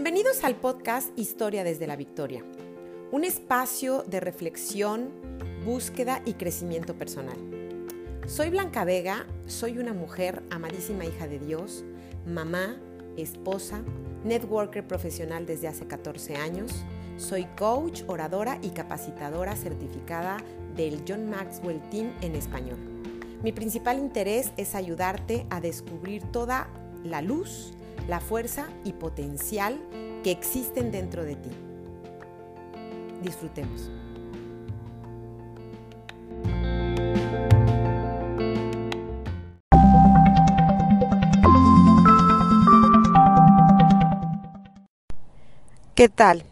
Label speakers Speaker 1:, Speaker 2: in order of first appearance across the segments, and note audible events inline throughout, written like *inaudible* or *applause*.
Speaker 1: Bienvenidos al podcast Historia desde la Victoria, un espacio de reflexión, búsqueda y crecimiento personal. Soy Blanca Vega, soy una mujer amadísima hija de Dios, mamá, esposa, networker profesional desde hace 14 años, soy coach, oradora y capacitadora certificada del John Maxwell Team en español. Mi principal interés es ayudarte a descubrir toda la luz, la fuerza y potencial que existen dentro de ti. Disfrutemos. ¿Qué tal?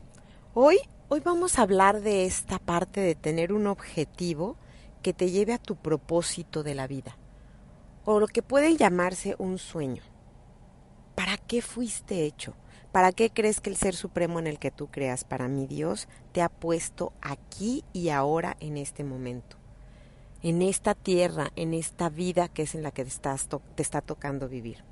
Speaker 1: Hoy, hoy vamos a hablar de esta parte de tener un objetivo que te lleve a tu propósito de la vida, o lo que puede llamarse un sueño. ¿Para qué fuiste hecho? ¿Para qué crees que el Ser Supremo en el que tú creas, para mi Dios, te ha puesto aquí y ahora en este momento? En esta tierra, en esta vida que es en la que estás te está tocando vivir.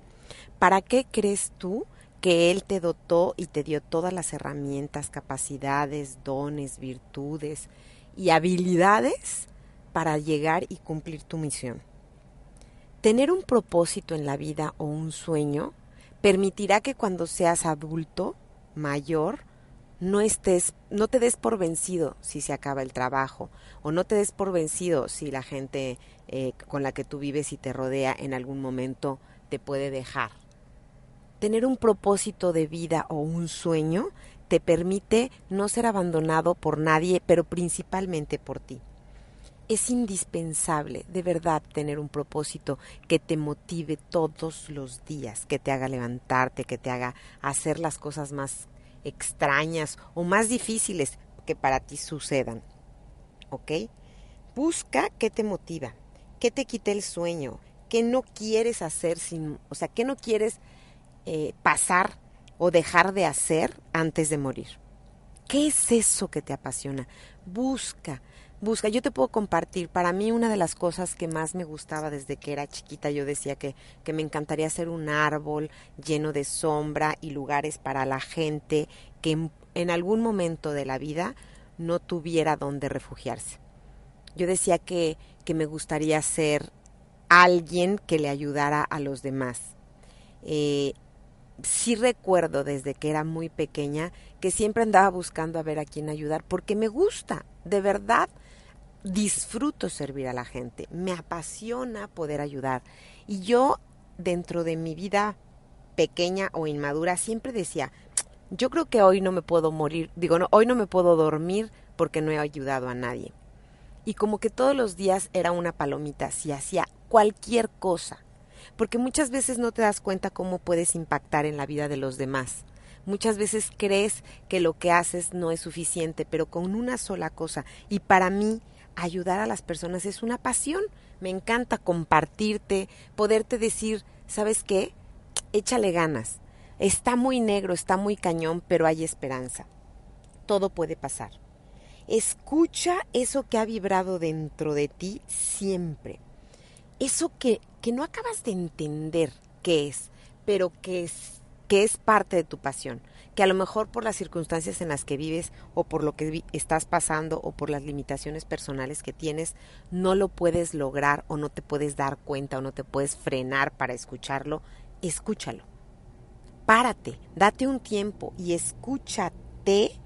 Speaker 1: ¿Para qué crees tú que Él te dotó y te dio todas las herramientas, capacidades, dones, virtudes y habilidades para llegar y cumplir tu misión. Tener un propósito en la vida o un sueño permitirá que cuando seas adulto, mayor, no estés, no te des por vencido si se acaba el trabajo, o no te des por vencido si la gente eh, con la que tú vives y te rodea en algún momento te puede dejar. Tener un propósito de vida o un sueño te permite no ser abandonado por nadie, pero principalmente por ti es indispensable de verdad tener un propósito que te motive todos los días, que te haga levantarte, que te haga hacer las cosas más extrañas o más difíciles que para ti sucedan. ¿Ok? Busca qué te motiva, qué te quita el sueño, qué no quieres hacer sin, o sea, qué no quieres eh, pasar o dejar de hacer antes de morir. ¿Qué es eso que te apasiona? Busca, busca. Yo te puedo compartir, para mí una de las cosas que más me gustaba desde que era chiquita, yo decía que, que me encantaría ser un árbol lleno de sombra y lugares para la gente que en, algún momento de la vida no tuviera donde refugiarse. Yo decía que, que me gustaría ser alguien que le ayudara a los demás. Eh, sí recuerdo desde que era muy pequeña que siempre andaba buscando a ver a quién ayudar porque me gusta, de verdad disfruto servir a la gente, me apasiona poder ayudar. Y yo, dentro de mi vida pequeña o inmadura, siempre decía, yo creo que hoy no me puedo morir, digo, no, hoy no me puedo dormir porque no he ayudado a nadie. Y como que todos los días era una palomita, si hacía cualquier cosa, porque muchas veces no te das cuenta cómo puedes impactar en la vida de los demás. Muchas veces crees que lo que haces no es suficiente, pero con una sola cosa. Y para mí ayudar a las personas es una pasión. Me encanta compartirte, poderte decir, ¿sabes qué? Échale ganas. Está muy negro, está muy cañón, pero hay esperanza. Todo puede pasar. Escucha eso que ha vibrado dentro de ti siempre. Eso que, que no acabas de entender qué es, pero que es, que es parte de tu pasión que a lo mejor por las circunstancias en las que vives o por lo que estás pasando o por las limitaciones personales que tienes, no lo puedes lograr o no te puedes dar cuenta o no te puedes frenar para escucharlo, escúchalo. Párate, date un tiempo y escúchate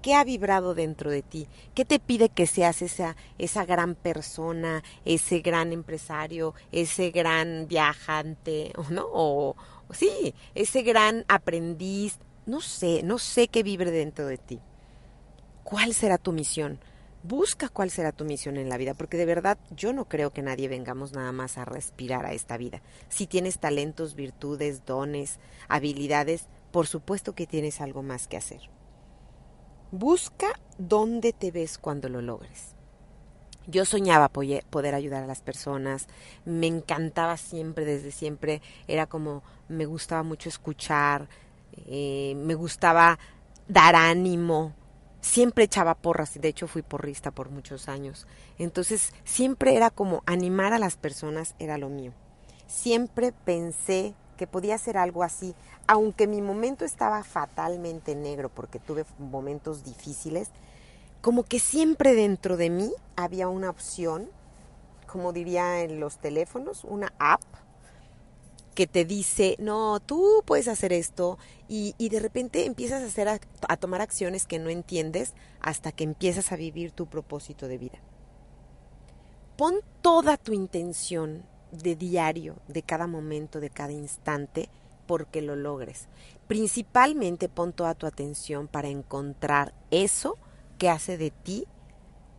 Speaker 1: qué ha vibrado dentro de ti, qué te pide que seas esa, esa gran persona, ese gran empresario, ese gran viajante, *laughs* ¿no? O, sí, ese gran aprendiz, no sé, no sé qué vibre dentro de ti. ¿Cuál será tu misión? Busca cuál será tu misión en la vida, porque de verdad yo no creo que nadie vengamos nada más a respirar a esta vida. Si tienes talentos, virtudes, dones, habilidades, por supuesto que tienes algo más que hacer. Busca dónde te ves cuando lo logres. Yo soñaba poder ayudar a las personas, me encantaba siempre, desde siempre, era como, me gustaba mucho escuchar, eh, me gustaba dar ánimo, siempre echaba porras, de hecho fui porrista por muchos años, entonces siempre era como animar a las personas, era lo mío. Siempre pensé que podía ser algo así, aunque mi momento estaba fatalmente negro porque tuve momentos difíciles, como que siempre dentro de mí había una opción, como diría en los teléfonos, una app que te dice, no, tú puedes hacer esto y, de repente empiezas a, hacer a tomar acciones que no entiendes hasta que empiezas a vivir tu propósito de vida. Pon toda tu intención de diario, de cada momento, de cada instante, porque lo logres. Principalmente pon toda tu atención para encontrar eso que hace de ti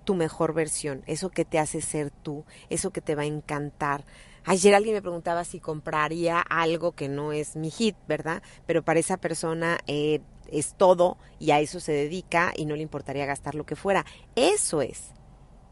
Speaker 1: tu mejor versión, eso que te hace ser tú, eso que te va a encantar. Ayer alguien me preguntaba si compraría algo que no es mi hit, ¿verdad? Pero para esa persona eh, es todo y a eso se dedica y no le importaría gastar lo que fuera. Eso es.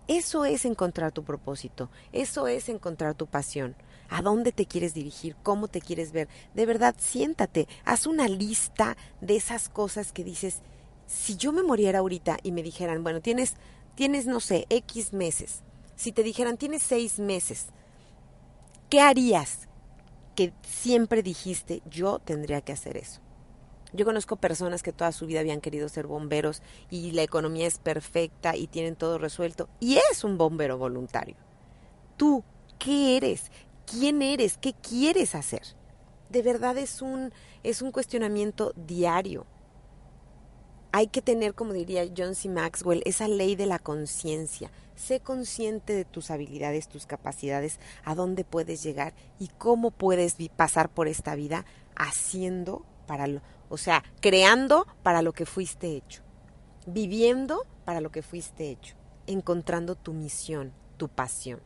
Speaker 1: Eso es encontrar tu propósito, eso es encontrar tu pasión. ¿A dónde te quieres dirigir? ¿Cómo te quieres ver? De verdad, siéntate, haz una lista de esas cosas que dices, si yo me muriera ahorita y me dijeran, bueno, tienes, tienes, no sé, X meses, si te dijeran, tienes seis meses, ¿qué harías? Que siempre dijiste, yo tendría que hacer eso. Yo conozco personas que toda su vida habían querido ser bomberos y la economía es perfecta y tienen todo resuelto y es un bombero voluntario. Tú, ¿qué eres? ¿Quién eres? ¿Qué quieres hacer? De verdad es un es un cuestionamiento diario. Hay que tener, como diría John C. Maxwell, esa ley de la conciencia. Sé consciente de tus habilidades, tus capacidades, a dónde puedes llegar y cómo puedes pasar por esta vida haciendo para lo, o sea, creando para lo que fuiste hecho, viviendo para lo que fuiste hecho, encontrando tu misión, tu pasión.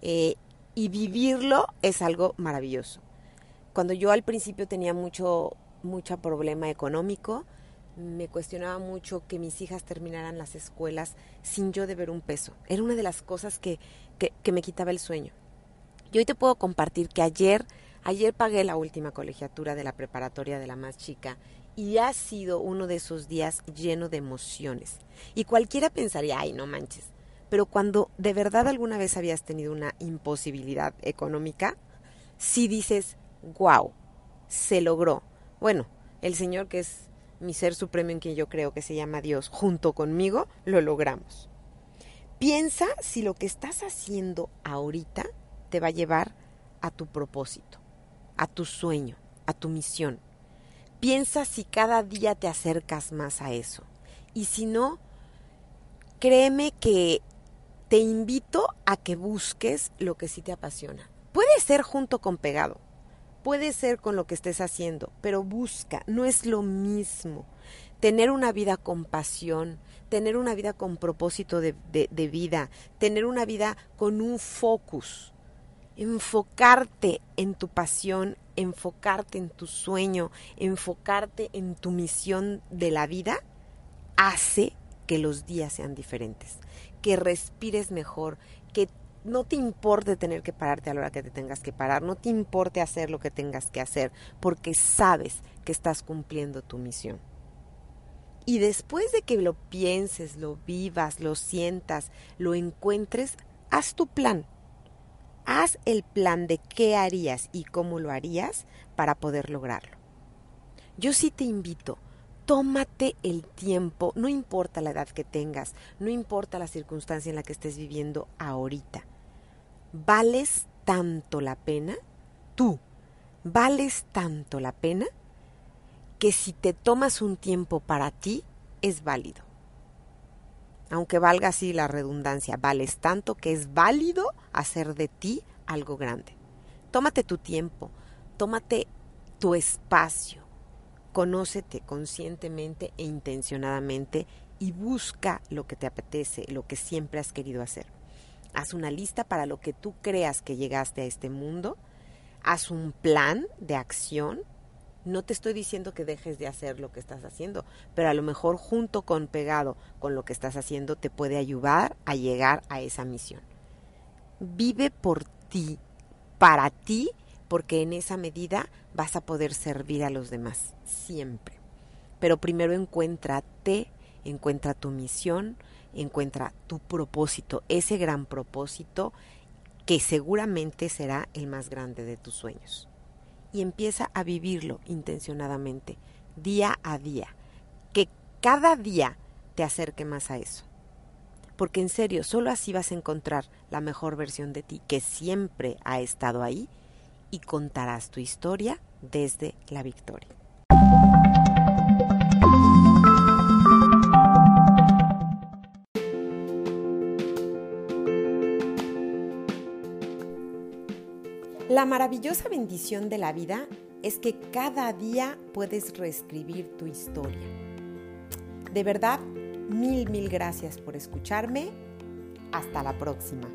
Speaker 1: Eh, y vivirlo es algo maravilloso. Cuando yo al principio tenía mucho, mucho problema económico, me cuestionaba mucho que mis hijas terminaran las escuelas sin yo deber un peso. Era una de las cosas que, que, me quitaba el sueño. Y hoy te puedo compartir que ayer Ayer pagué la última colegiatura de la preparatoria de la más chica y ha sido uno de esos días lleno de emociones. Y cualquiera pensaría, ay, no manches. Pero cuando de verdad alguna vez habías tenido una imposibilidad económica, sí dices, wow, se logró. Bueno, el Señor, que es mi ser supremo en quien yo creo que se llama Dios, junto conmigo, lo logramos. Piensa si lo que estás haciendo ahorita te va a llevar a tu propósito a tu sueño, a tu misión. Piensa si cada día te acercas más a eso. Y si no, créeme que te invito a que busques lo que sí te apasiona. Puede ser junto con pegado, puede ser con lo que estés haciendo, pero busca, no es lo mismo. Tener una vida con pasión, tener una vida con propósito de, vida, tener una vida con un focus enfocarte en tu pasión, enfocarte en tu sueño, enfocarte en tu misión de la vida, hace que los días sean diferentes, que respires mejor, que no te importe tener que pararte a la hora que te tengas que parar, no te importe hacer lo que tengas que hacer, porque sabes que estás cumpliendo tu misión. Y después de que lo pienses, lo vivas, lo sientas, lo encuentres, haz tu plan haz el plan de qué harías y cómo lo harías para poder lograrlo. Yo sí te invito, tómate el tiempo, no importa la edad que tengas, no importa la circunstancia en la que estés viviendo ahorita. ¿Vales tanto la pena? Tú, ¿vales tanto la pena? Que si te tomas un tiempo para ti, es válido aunque valga así la redundancia, vales tanto que es válido hacer de ti algo grande. Tómate tu tiempo, tómate tu espacio, conócete conscientemente e intencionadamente y busca lo que te apetece, lo que siempre has querido hacer. Haz una lista para lo que tú creas que llegaste a este mundo, haz un plan de acción no te estoy diciendo que dejes de hacer lo que estás haciendo, pero a lo mejor junto con pegado con lo que estás haciendo te puede ayudar a llegar a esa misión. Vive por ti, para ti, porque en esa medida vas a poder servir a los demás, siempre. Pero primero encuéntrate, encuentra tu misión, encuentra tu propósito, ese gran propósito que seguramente será el más grande de tus sueños y empieza a vivirlo intencionadamente, día a día. Que cada día te acerque más a eso. Porque en serio, solo así vas a encontrar la mejor versión de ti que siempre ha estado ahí y contarás tu historia desde la victoria. La maravillosa bendición de la vida es que cada día puedes reescribir tu historia. De verdad, mil, mil gracias por escucharme. Hasta la próxima.